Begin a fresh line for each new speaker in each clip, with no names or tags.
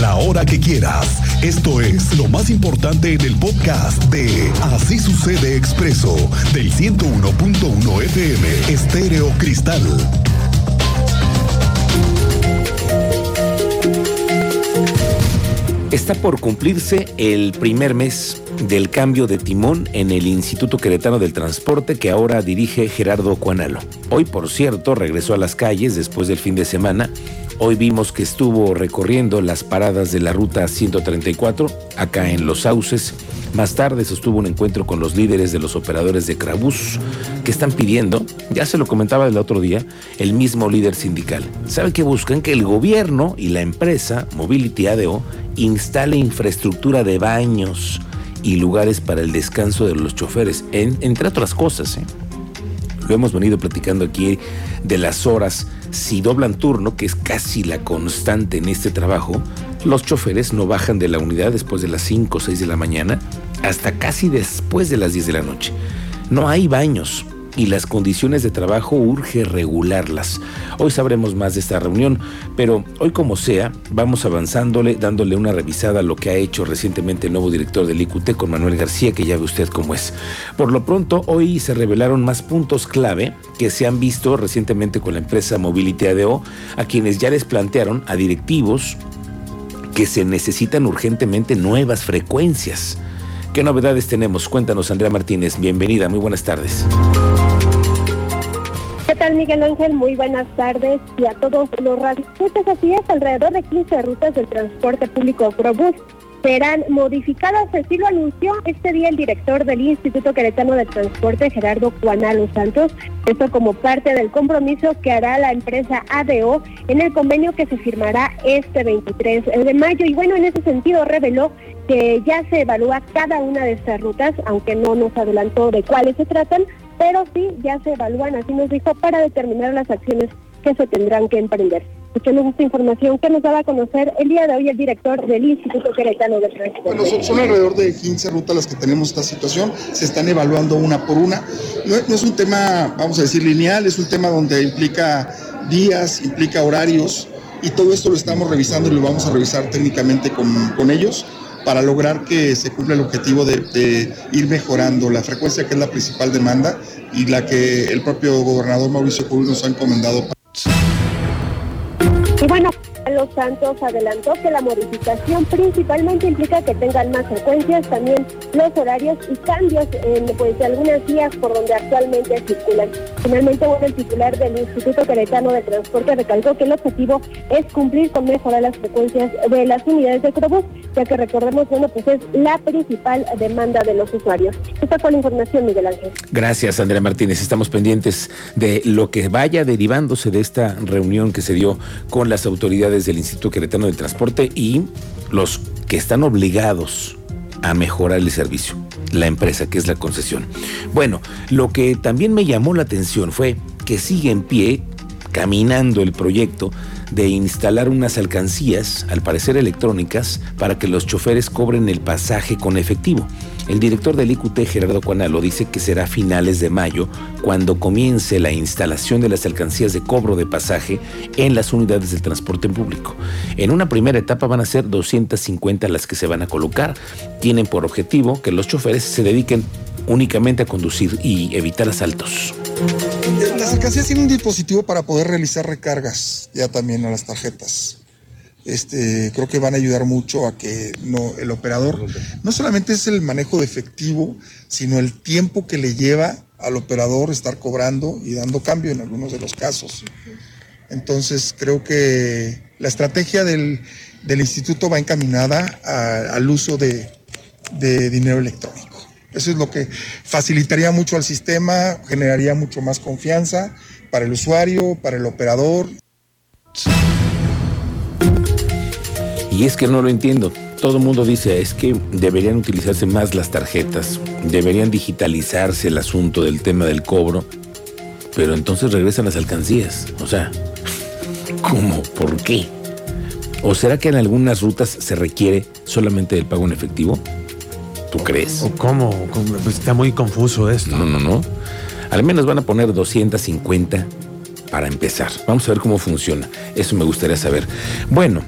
la hora que quieras. Esto es lo más importante en el podcast de Así sucede expreso del 101.1 FM Estéreo Cristal.
Está por cumplirse el primer mes del cambio de timón en el Instituto Queretano del Transporte que ahora dirige Gerardo Cuanalo. Hoy, por cierto, regresó a las calles después del fin de semana. Hoy vimos que estuvo recorriendo las paradas de la ruta 134 acá en Los Sauces. Más tarde sostuvo un encuentro con los líderes de los operadores de Crabús que están pidiendo, ya se lo comentaba el otro día, el mismo líder sindical. ¿Sabe que buscan? Que el gobierno y la empresa Mobility ADO instale infraestructura de baños, y lugares para el descanso de los choferes, entre otras cosas. ¿eh? Lo hemos venido platicando aquí de las horas. Si doblan turno, que es casi la constante en este trabajo, los choferes no bajan de la unidad después de las 5 o 6 de la mañana hasta casi después de las 10 de la noche. No hay baños, y las condiciones de trabajo urge regularlas. Hoy sabremos más de esta reunión, pero hoy como sea, vamos avanzándole, dándole una revisada a lo que ha hecho recientemente el nuevo director del IQT con Manuel García, que ya ve usted cómo es. Por lo pronto, hoy se revelaron más puntos clave que se han visto recientemente con la empresa Mobility ADO, a quienes ya les plantearon a directivos que se necesitan urgentemente nuevas frecuencias. ¿Qué novedades tenemos? Cuéntanos, Andrea Martínez. Bienvenida, muy buenas tardes.
¿Qué tal, Miguel Ángel? Muy buenas tardes y a todos los radioescuchas. Así es, alrededor de 15 rutas del transporte público Probus serán modificadas, así lo anunció este día el director del Instituto Queretano de Transporte, Gerardo Juanalo Santos, esto como parte del compromiso que hará la empresa ADO en el convenio que se firmará este 23 de mayo. Y bueno, en ese sentido reveló que ya se evalúa cada una de estas rutas, aunque no nos adelantó de cuáles se tratan, pero sí ya se evalúan, así nos dijo, para determinar las acciones que se tendrán que emprender. Escuchemos esta información que nos daba a conocer el día de hoy el director del Instituto Queretano de Transporte.
Bueno, son, alrededor de 15 rutas las que tenemos esta situación, se están evaluando una por una. No, es un tema, vamos a decir, lineal, es un tema donde implica días, implica horarios, y todo esto lo estamos revisando y lo vamos a revisar técnicamente con, con ellos para lograr que se cumpla el objetivo de, ir mejorando la frecuencia, que es la principal demanda y la que el propio gobernador Mauricio Curi nos ha encomendado.
Y bueno, Los Santos adelantó que la modificación principalmente implica que tengan más frecuencias, también los horarios y cambios en pues, algunas vías por donde actualmente circulan. Finalmente, bueno, el titular del Instituto Queretano de Transporte recalcó que el objetivo es cumplir con mejorar las frecuencias de las unidades de Crobús, ya que recordemos, bueno, pues es la principal demanda de los usuarios. Esta fue la información, Miguel Ángel.
Gracias, Andrea Martínez. Estamos pendientes de lo que vaya derivándose de esta reunión que se dio con las autoridades del Instituto Queretano del Transporte y los que están obligados a mejorar el servicio, la empresa que es la concesión. Bueno, lo que también me llamó la atención fue que sigue en pie, caminando el proyecto de instalar unas alcancías, al parecer electrónicas, para que los choferes cobren el pasaje con efectivo. El director del IQT, Gerardo Cuanalo, dice que será a finales de mayo cuando comience la instalación de las alcancías de cobro de pasaje en las unidades del transporte público. En una primera etapa van a ser 250 las que se van a colocar. Tienen por objetivo que los choferes se dediquen únicamente a conducir y evitar asaltos.
Las alcancías tienen un dispositivo para poder realizar recargas ya también a las tarjetas. Este, creo que van a ayudar mucho a que el operador no solamente es el manejo de efectivo, sino el tiempo que le lleva al operador estar cobrando y dando cambio en algunos de los casos. Entonces creo que la estrategia del, instituto va encaminada al uso de dinero electrónico. Eso es lo que facilitaría mucho al sistema, generaría mucho más confianza para el usuario, para el operador.
Y es que no lo entiendo. Todo el mundo dice, es que deberían utilizarse más las tarjetas, deberían digitalizarse el asunto del tema del cobro, pero entonces regresan las alcancías. O sea, ¿cómo? ¿Por qué? ¿O será que en algunas rutas se requiere solamente el pago en efectivo? ¿Tú crees?
¿O cómo? Pues está muy confuso esto.
No, no, no. Al menos van a poner 250 para empezar. Vamos a ver cómo funciona. Eso me gustaría saber. Bueno,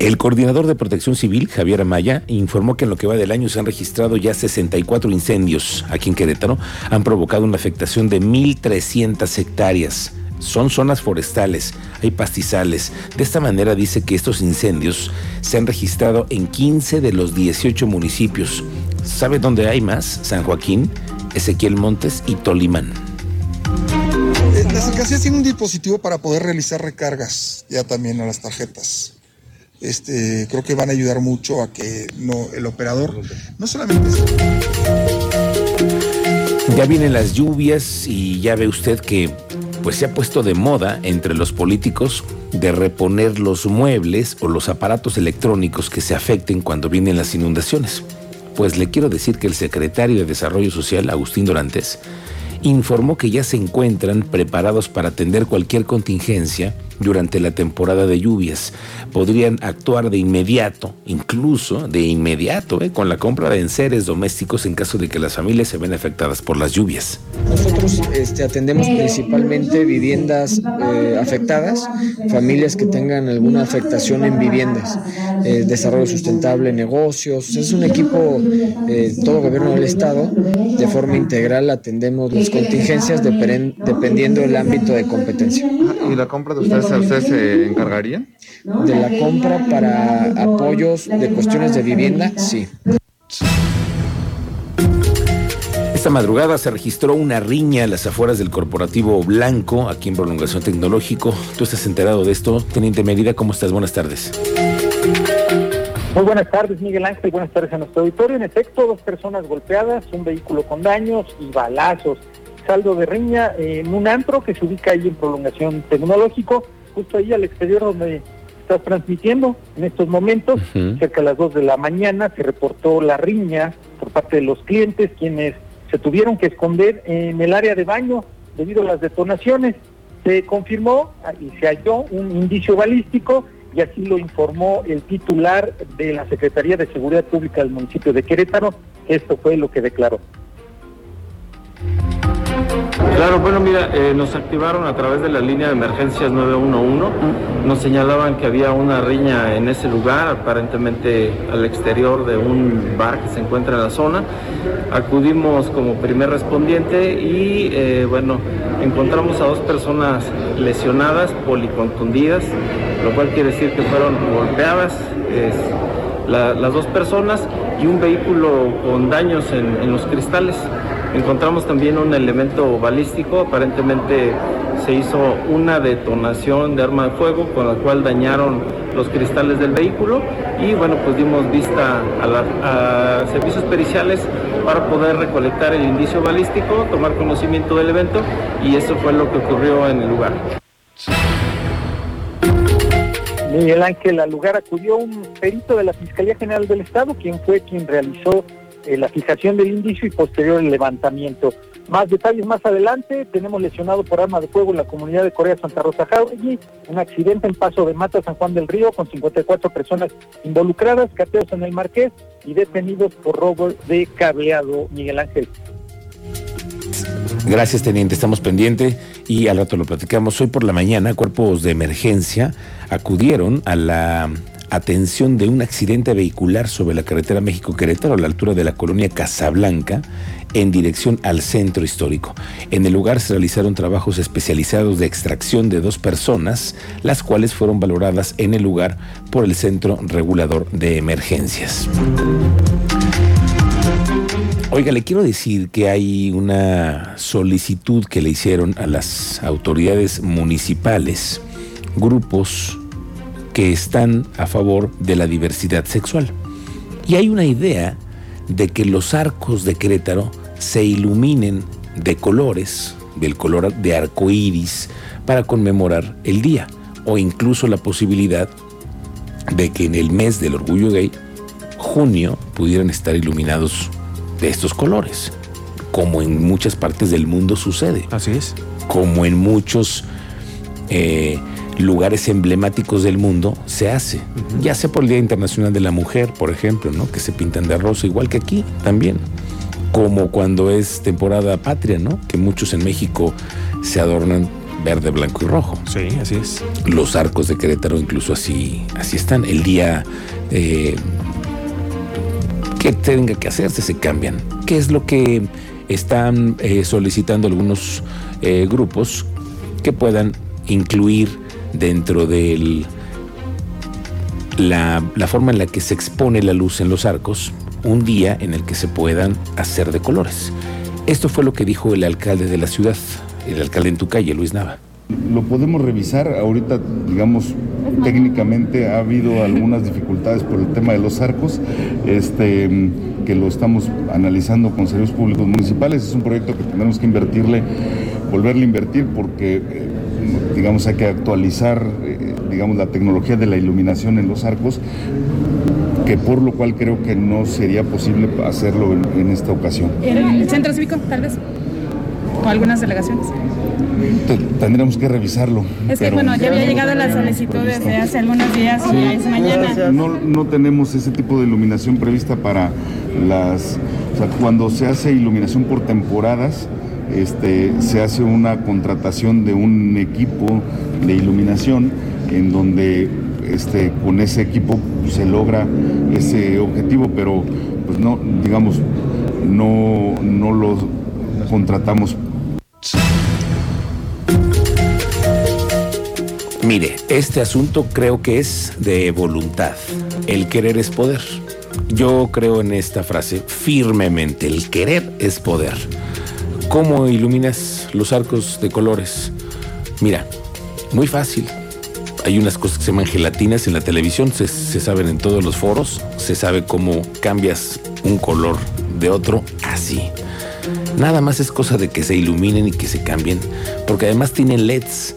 El coordinador de protección civil, Javier Amaya, informó que en lo que va del año se han registrado ya 64 incendios aquí en Querétaro. Han provocado una afectación de 1.300 hectáreas. Son zonas forestales, hay pastizales. De esta manera dice que estos incendios se han registrado en 15 de los 18 municipios. ¿Sabe dónde hay más? San Joaquín, Ezequiel Montes y Tolimán.
Eh, Las alcaldías tienen un dispositivo para poder realizar recargas ya también a las tarjetas. Este, creo que van a ayudar mucho a que no, el operador no solamente...
Ya vienen las lluvias y ya ve usted que pues se ha puesto de moda entre los políticos de reponer los muebles o los aparatos electrónicos que se afecten cuando vienen las inundaciones. Pues le quiero decir que el secretario de Desarrollo Social, Agustín Dorantes, informó que ya se encuentran preparados para atender cualquier contingencia durante la temporada de lluvias. Podrían actuar de inmediato, incluso de inmediato, ¿eh? con la compra de enseres domésticos en caso de que las familias se ven afectadas por las lluvias.
Nosotros este, atendemos principalmente viviendas eh, afectadas, familias que tengan alguna afectación en viviendas, eh, desarrollo sustentable, negocios. Es un equipo, eh, todo gobierno del Estado, de forma integral atendemos las contingencias dependiendo del ámbito de competencia.
¿Y la compra de ustedes, ustedes se encargarían?
De la compra para apoyos de cuestiones de vivienda, sí.
Esta madrugada se registró una riña a las afueras del corporativo Blanco, aquí en Prolongación Tecnológico. ¿Tú estás enterado de esto? Teniente Mérida, ¿cómo estás? Buenas tardes.
Muy buenas tardes, Miguel Ángel. Buenas tardes a nuestro auditorio. En efecto, dos personas golpeadas, un vehículo con daños y balazos. Saldo de riña en un antro que se ubica ahí en prolongación tecnológico, justo ahí al exterior donde estás transmitiendo en estos momentos. Cerca de las 2 de la mañana se reportó la riña por parte de los clientes, quienes se tuvieron que esconder en el área de baño debido a las detonaciones. Se confirmó ah, y se halló un indicio balístico y así lo informó el titular de la Secretaría de Seguridad Pública del municipio de Querétaro. Esto fue lo que declaró.
Claro, bueno, mira, eh, nos activaron a través de la línea de emergencias 911. Nos señalaban que había una riña en ese lugar, aparentemente al exterior de un bar que se encuentra en la zona. Acudimos como primer respondiente y, eh, bueno, encontramos a dos personas lesionadas, policontundidas, lo cual quiere decir que fueron golpeadas. las dos personas y un vehículo con daños en los cristales. Encontramos también un elemento balístico, aparentemente se hizo una detonación de arma de fuego con la cual dañaron los cristales del vehículo y bueno, pues dimos vista a, servicios periciales para poder recolectar el indicio balístico, tomar conocimiento del evento y eso fue lo que ocurrió en el lugar.
Miguel Ángel, al lugar acudió un perito de la Fiscalía General del Estado, quien fue quien realizó eh, la fijación del indicio y posterior el levantamiento. Más detalles más adelante, tenemos lesionado por arma de fuego en la comunidad de Corea Santa Rosa Jauregui, un accidente en Paso de Mata, San Juan del Río, con 54 personas involucradas, cateos en el Marqués y detenidos por robo de cableado, Miguel Ángel.
Gracias, teniente. Estamos pendientes y al rato lo platicamos. Hoy por la mañana, cuerpos de emergencia acudieron a la atención de un accidente vehicular sobre la carretera México-Querétaro a la altura de la colonia Casablanca en dirección al centro histórico. En el lugar se realizaron trabajos especializados de extracción de dos personas, las cuales fueron valoradas en el lugar por el Centro Regulador de Emergencias. Oiga, le quiero decir que hay una solicitud que le hicieron a las autoridades municipales, grupos que están a favor de la diversidad sexual. Y hay una idea de que los arcos de Querétaro se iluminen de colores, del color de arco iris, para conmemorar el día, o incluso la posibilidad de que en el mes del orgullo gay, junio, pudieran estar iluminados de estos colores, como en muchas partes del mundo sucede,
Así es.
como en muchos eh, lugares emblemáticos del mundo se hace, ya sea por el Día Internacional de la Mujer, por ejemplo, ¿no? que se pintan de rosa, igual que aquí también, como cuando es temporada patria, ¿no? que muchos en México se adornan verde, blanco y rojo.
Sí, así es.
Los arcos de Querétaro incluso así, así están. El día eh, que tenga que hacerse se cambian. ¿Qué es lo que están eh, solicitando algunos eh, grupos que puedan incluir dentro del la, forma en la que se expone la luz en los arcos un día en el que se puedan hacer de colores? Esto fue lo que dijo el alcalde de la ciudad, el alcalde en tu calle, Luis Nava.
Lo podemos revisar. Ahorita, digamos, técnicamente ha habido algunas dificultades por el tema de los arcos, este, que lo estamos analizando con servicios públicos municipales. Es un proyecto que tendremos que invertirle, volverle a invertir, porque, eh, digamos, hay que actualizar, eh, digamos, la tecnología de la iluminación en los arcos, que por lo cual creo que no sería posible hacerlo en, en esta ocasión.
¿El centro cívico, tal vez? ¿O algunas delegaciones?
Te- Tendremos que revisarlo.
Es que,
pero-
bueno, ya había llegado la solicitud desde hace algunos días y ya es mañana.
No, no tenemos ese tipo de iluminación prevista para las... O sea, cuando se hace iluminación por temporadas, este, se hace una contratación de un equipo de iluminación en donde este, con ese equipo se logra ese objetivo, pero pues no, digamos, no, no lo contratamos
Mire, este asunto creo que es de voluntad. El querer es poder. Yo creo en esta frase firmemente. El querer es poder. ¿Cómo iluminas los arcos de colores? Mira, muy fácil. Hay unas cosas que se llaman gelatinas en la televisión, se, se saben en todos los foros, se sabe cómo cambias un color de otro así. Nada más es cosa de que se iluminen y que se cambien, porque además tienen LEDs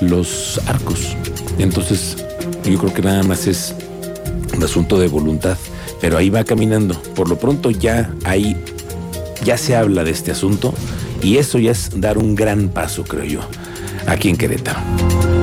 los arcos. Entonces, yo creo que nada más es un asunto de voluntad, pero ahí va caminando. Por lo pronto ya hay, ya se habla de este asunto y eso ya es dar un gran paso, creo yo, aquí en Querétaro.